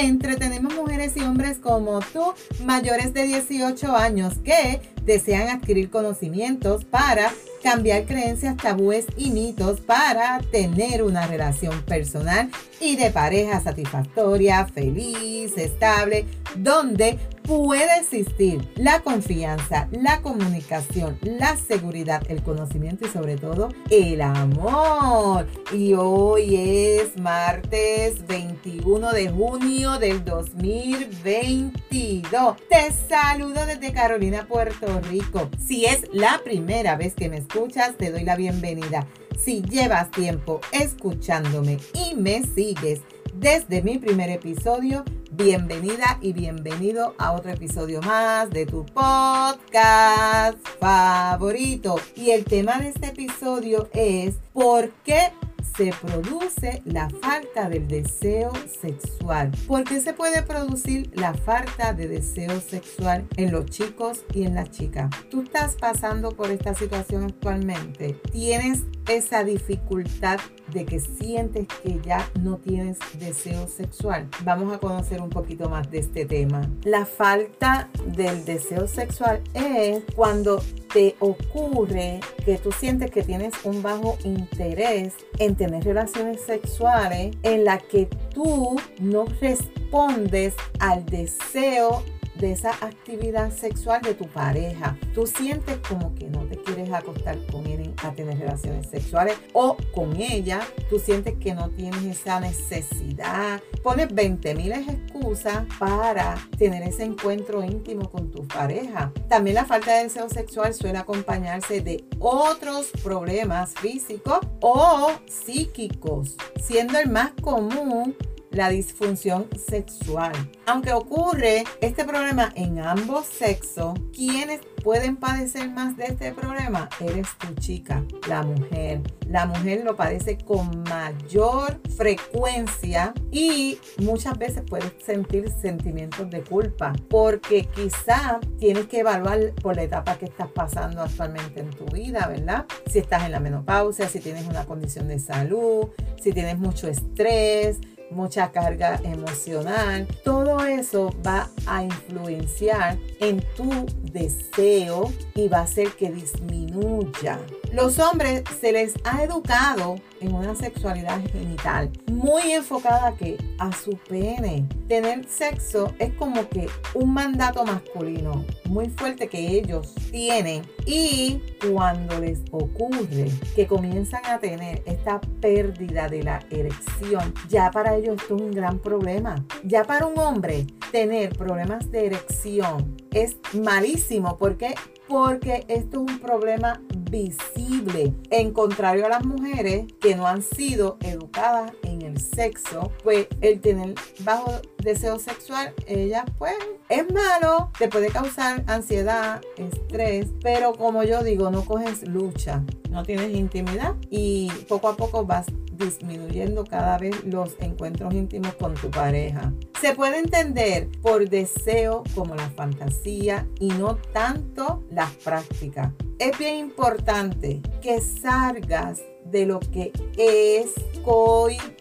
entretenemos mujeres y hombres como tú, mayores de 18 años, que desean adquirir conocimientos para cambiar creencias, tabúes y mitos para tener una relación personal y de pareja satisfactoria, feliz, estable, donde puede existir la confianza, la comunicación, la seguridad, el conocimiento y sobre todo el amor. Y hoy es martes 21 de junio del 2022. Te saludo desde Carolina, Puerto Rico. Si es la primera vez que me escuchas, te doy la bienvenida. Si llevas tiempo escuchándome y me sigues desde mi primer episodio, bienvenida y bienvenido a otro episodio más de tu podcast favorito. Y el tema de este episodio es ¿por qué se produce la falta del deseo sexual. ¿Por qué se puede producir la falta de deseo sexual en los chicos y en las chicas? ¿Tú estás pasando por esta situación actualmente? ¿Tienes esa dificultad de que sientes que ya no tienes deseo sexual. Vamos a conocer un poquito más de este tema. La falta del deseo sexual es cuando te ocurre que tú sientes que tienes un bajo interés en tener relaciones sexuales en la que tú no respondes al deseo de esa actividad sexual de tu pareja. Tú sientes como que no quieres acostar con él a tener relaciones sexuales o con ella, tú sientes que no tienes esa necesidad. Pones 20 mil excusas para tener ese encuentro íntimo con tu pareja. También la falta de deseo sexual suele acompañarse de otros problemas físicos o psíquicos, siendo el más común la disfunción sexual. Aunque ocurre este problema en ambos sexos, quienes pueden padecer más de este problema? Eres tu chica, la mujer. La mujer lo padece con mayor frecuencia y muchas veces puedes sentir sentimientos de culpa porque quizá tienes que evaluar por la etapa que estás pasando actualmente en tu vida, ¿verdad? Si estás en la menopausia, si tienes una condición de salud, si tienes mucho estrés, mucha carga emocional. Todo eso va a influenciar en tu deseo y va a hacer que disminuya. Los hombres se les ha educado en una sexualidad genital muy enfocada que a su pene. Tener sexo es como que un mandato masculino muy fuerte que ellos tienen y cuando les ocurre que comienzan a tener esta pérdida de la erección, ya para ellos esto es un gran problema. Ya para un hombre tener problemas de erección es malísimo porque porque esto es un problema visible. En contrario a las mujeres que no han sido educadas en el sexo, pues el tener bajo deseo sexual, ella pues es malo, te puede causar ansiedad, estrés, pero como yo digo, no coges lucha, no tienes intimidad y poco a poco vas disminuyendo cada vez los encuentros íntimos con tu pareja. Se puede entender por deseo como la fantasía y no tanto las prácticas. Es bien importante que salgas de lo que es coito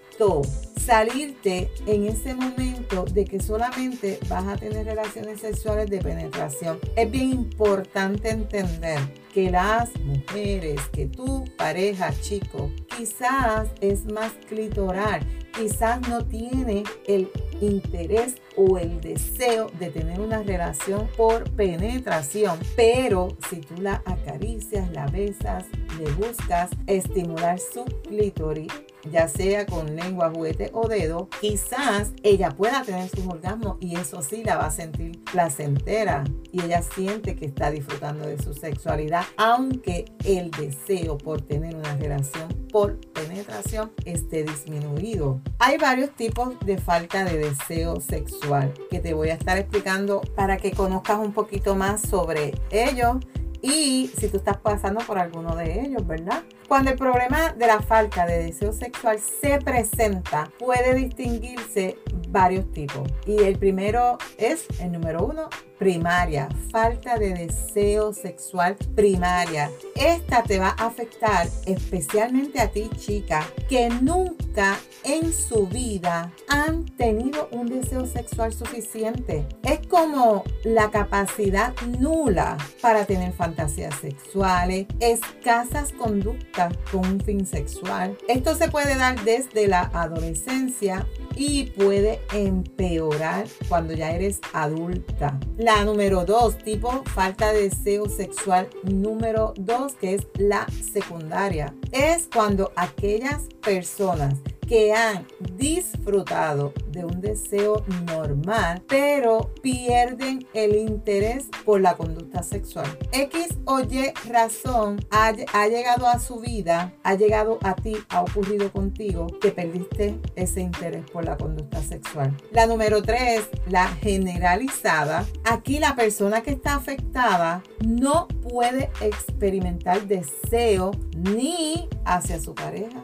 salirte en ese momento de que solamente vas a tener relaciones sexuales de penetración. Es bien importante entender que las mujeres, que tu pareja, chico, quizás es más clitoral, quizás no tiene el interés o el deseo de tener una relación por penetración. Pero si tú la acaricias, la besas, le buscas estimular su clítoris, ya sea con lengua, juguete o dedo, quizás ella pueda tener sus orgasmos y eso sí la va a sentir placentera y ella siente que está disfrutando de su sexualidad, aunque el deseo por tener una relación por penetración esté disminuido. Hay varios tipos de falta de deseo sexual que te voy a estar explicando para que conozcas un poquito más sobre ellos y si tú estás pasando por alguno de ellos, ¿verdad? Cuando el problema de la falta de deseo sexual se presenta, puede distinguirse varios tipos. Y el primero es, el número uno, primaria, falta de deseo sexual primaria. Esta te va a afectar especialmente a ti, chica, que nunca en su vida han tenido un deseo sexual suficiente. Es como la capacidad nula para tener fantasías sexuales, escasas conductas con un fin sexual. Esto se puede dar desde la adolescencia y puede empeorar cuando ya eres adulta. La número dos, tipo falta de deseo sexual número dos, que es la secundaria, es cuando aquellas personas que han disfrutado de un deseo normal, pero pierden el interés por la conducta sexual. X o Y razón ha, llegado a su vida, ha llegado a ti, ha ocurrido contigo, que perdiste ese interés por la conducta sexual. La número tres, la generalizada. Aquí la persona que está afectada no puede experimentar deseo ni hacia su pareja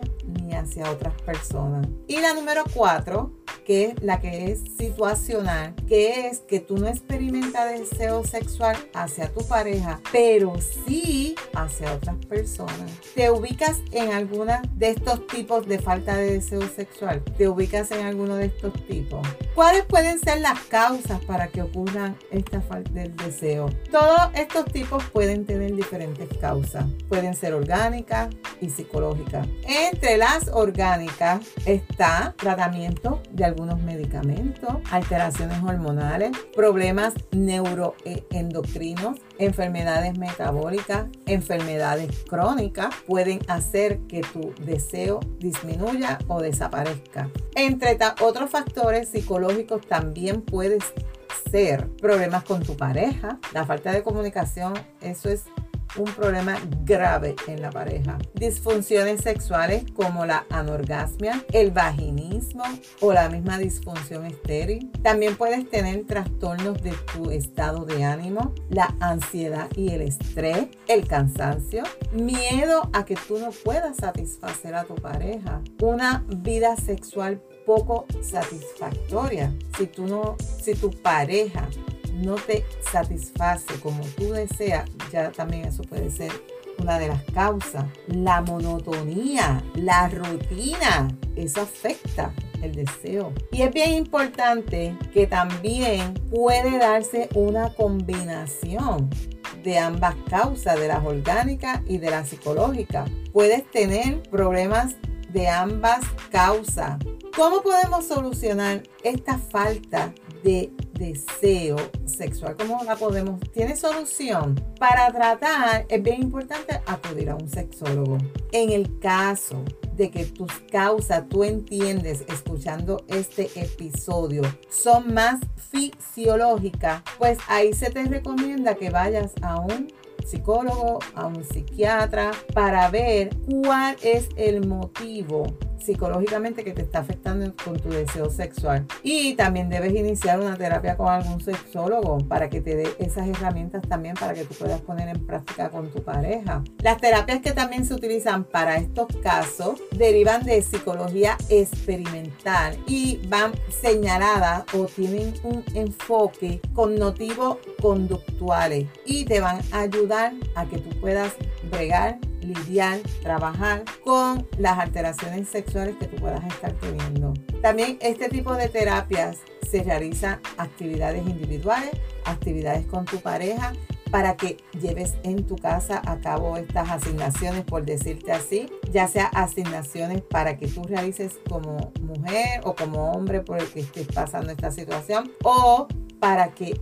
hacia otras personas. Y la número cuatro, que es la que es situacional, que es que tú no experimentas deseo sexual hacia tu pareja, pero sí hacia otras personas. ¿Te ubicas en alguna de estos tipos de falta de deseo sexual? ¿Te ubicas en alguno de estos tipos? ¿Cuáles pueden ser las causas para que ocurran esta falta del deseo? Todos estos tipos pueden tener diferentes causas. Pueden ser orgánicas y psicológicas. Entre las orgánicas está tratamiento de algunos medicamentos, alteraciones hormonales, problemas neuroendocrinos, enfermedades metabólicas, enfermedades crónicas pueden hacer que tu deseo disminuya o desaparezca. Entre otros factores psicológicos también puedes ser problemas con tu pareja, la falta de comunicación, eso es un problema grave en la pareja. Disfunciones sexuales como la anorgasmia, el vaginismo o la misma disfunción estéril. También puedes tener trastornos de tu estado de ánimo, la ansiedad y el estrés, el cansancio, miedo a que tú no puedas satisfacer a tu pareja, una vida sexual poco satisfactoria. Si tú no, si tu pareja no te satisface como tú deseas, ya también eso puede ser una de las causas. La monotonía, la rutina, eso afecta el deseo. Y es bien importante que también puede darse una combinación de ambas causas, de las orgánicas y de la psicológica. Puedes tener problemas de ambas causas. ¿Cómo podemos solucionar esta falta de deseo sexual, ¿cómo la podemos? ¿Tiene solución? Para tratar es bien importante acudir a un sexólogo. En el caso de que tus causas, tú entiendes escuchando este episodio, son más fisiológicas, pues ahí se te recomienda que vayas a un psicólogo, a un psiquiatra, para ver cuál es el motivo psicológicamente que te está afectando con tu deseo sexual. Y también debes iniciar una terapia con algún sexólogo para que te dé esas herramientas también para que tú puedas poner en práctica con tu pareja. Las terapias que también se utilizan para estos casos derivan de psicología experimental y van señaladas o tienen un enfoque cognitivo conductuales y te van a ayudar a que tú puedas bregar lidiar, trabajar con las alteraciones sexuales que tú puedas estar teniendo. También este tipo de terapias se realiza actividades individuales, actividades con tu pareja para que lleves en tu casa a cabo estas asignaciones, por decirte así, ya sea asignaciones para que tú realices como mujer o como hombre por el que estés pasando esta situación o para que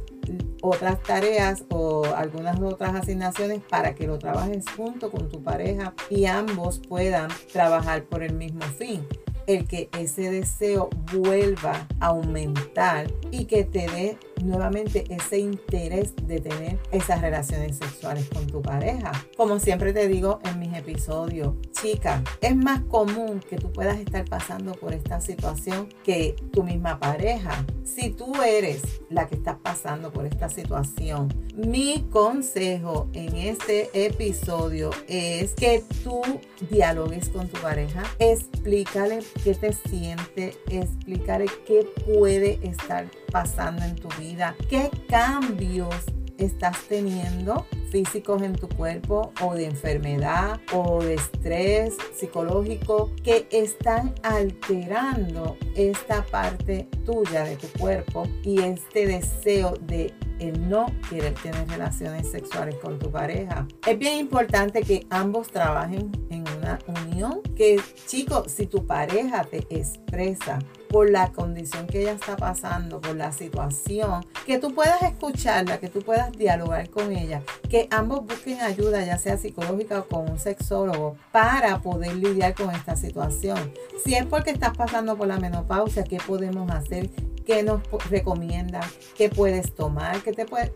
otras tareas o algunas otras asignaciones para que lo trabajes junto con tu pareja y ambos puedan trabajar por el mismo fin el que ese deseo vuelva a aumentar y que te dé nuevamente ese interés de tener esas relaciones sexuales con tu pareja. Como siempre te digo en mis episodios, chica, es más común que tú puedas estar pasando por esta situación que tu misma pareja. Si tú eres la que estás pasando por esta situación, mi consejo en este episodio es que tú dialogues con tu pareja, explícale qué te siente, explícale qué puede estar pasando en tu vida, qué cambios estás teniendo físicos en tu cuerpo o de enfermedad o de estrés psicológico que están alterando esta parte tuya de tu cuerpo y este deseo de no querer tener relaciones sexuales con tu pareja. Es bien importante que ambos trabajen en una unión. Que chicos, si tu pareja te expresa por la condición que ella está pasando, por la situación, que tú puedas escucharla, que tú puedas dialogar con ella, que ambos busquen ayuda, ya sea psicológica o con un sexólogo, para poder lidiar con esta situación. Si es porque estás pasando por la menopausia, ¿qué podemos hacer? ¿Qué nos recomiendan? ¿Qué puedes tomar? ¿Qué te, puede,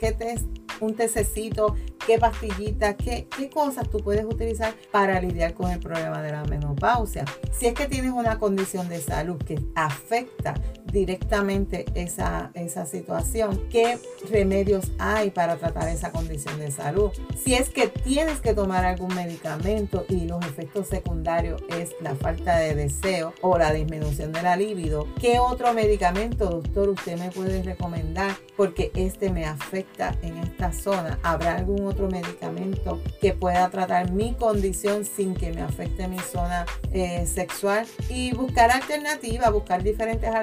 un tececito? ¿Qué pastillitas? ¿Qué, ¿Qué cosas tú puedes utilizar para lidiar con el problema de la menopausia? Si es que tienes una condición de salud que afecta directamente esa, esa situación, qué remedios hay para tratar esa condición de salud. Si es que tienes que tomar algún medicamento y los efectos secundarios es la falta de deseo o la disminución de la libido, ¿qué otro medicamento, doctor, usted me puede recomendar? Porque este me afecta en esta zona. ¿Habrá algún otro medicamento que pueda tratar mi condición sin que me afecte mi zona eh, sexual? Y buscar alternativas, buscar diferentes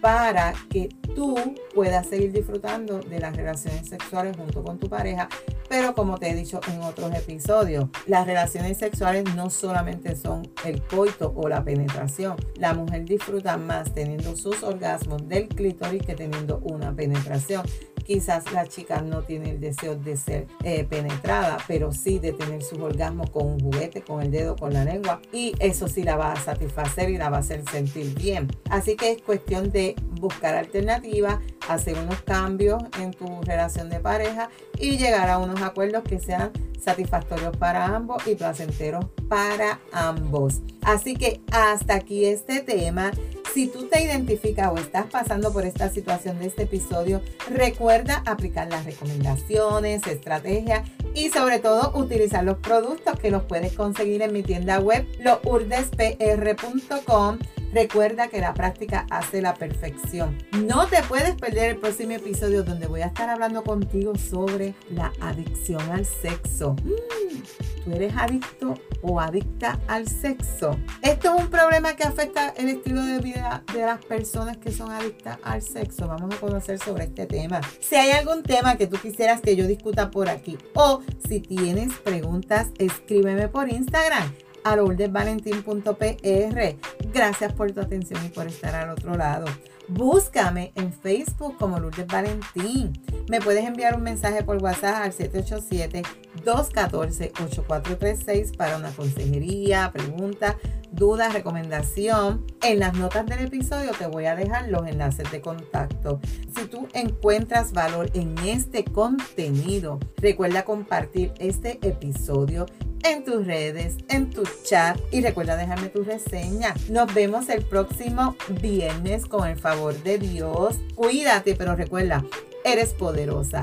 para que tú puedas seguir disfrutando de las relaciones sexuales junto con tu pareja. Pero como te he dicho en otros episodios, las relaciones sexuales no solamente son el coito o la penetración. La mujer disfruta más teniendo sus orgasmos del clítoris que teniendo una penetración. Quizás la chica no tiene el deseo de ser eh, penetrada, pero sí de tener sus orgasmos con un juguete, con el dedo, con la lengua. Y eso sí la va a satisfacer y la va a hacer sentir bien. Así que es cuestión de buscar alternativas, hacer unos cambios en tu relación de pareja y llegar a unos acuerdos que sean satisfactorios para ambos y placenteros para ambos. Así que hasta aquí este tema. Si tú te identificas o estás pasando por esta situación de este episodio, recuerda aplicar las recomendaciones, estrategias y sobre todo utilizar los productos que los puedes conseguir en mi tienda web lourdespr.com Recuerda que la práctica hace la perfección. No te puedes perder el próximo episodio donde voy a estar hablando contigo sobre la adicción al sexo. Mm, ¿Tú eres adicto o adicta al sexo? Esto es un problema que afecta el estilo de vida de las personas que son adictas al sexo. Vamos a conocer sobre este tema. Si hay algún tema que tú quisieras que yo discuta por aquí o si tienes preguntas, escríbeme por Instagram a lourdesvalentín.pr. Gracias por tu atención y por estar al otro lado. Búscame en Facebook como Lourdes Valentín. Me puedes enviar un mensaje por WhatsApp al 787-214-8436 para una consejería, pregunta, duda, recomendación. En las notas del episodio te voy a dejar los enlaces de contacto. Si tú encuentras valor en este contenido, recuerda compartir este episodio en tus redes, en tu chat y recuerda dejarme tu reseña. Nos vemos el próximo viernes con el favor de Dios. Cuídate, pero recuerda, eres poderosa.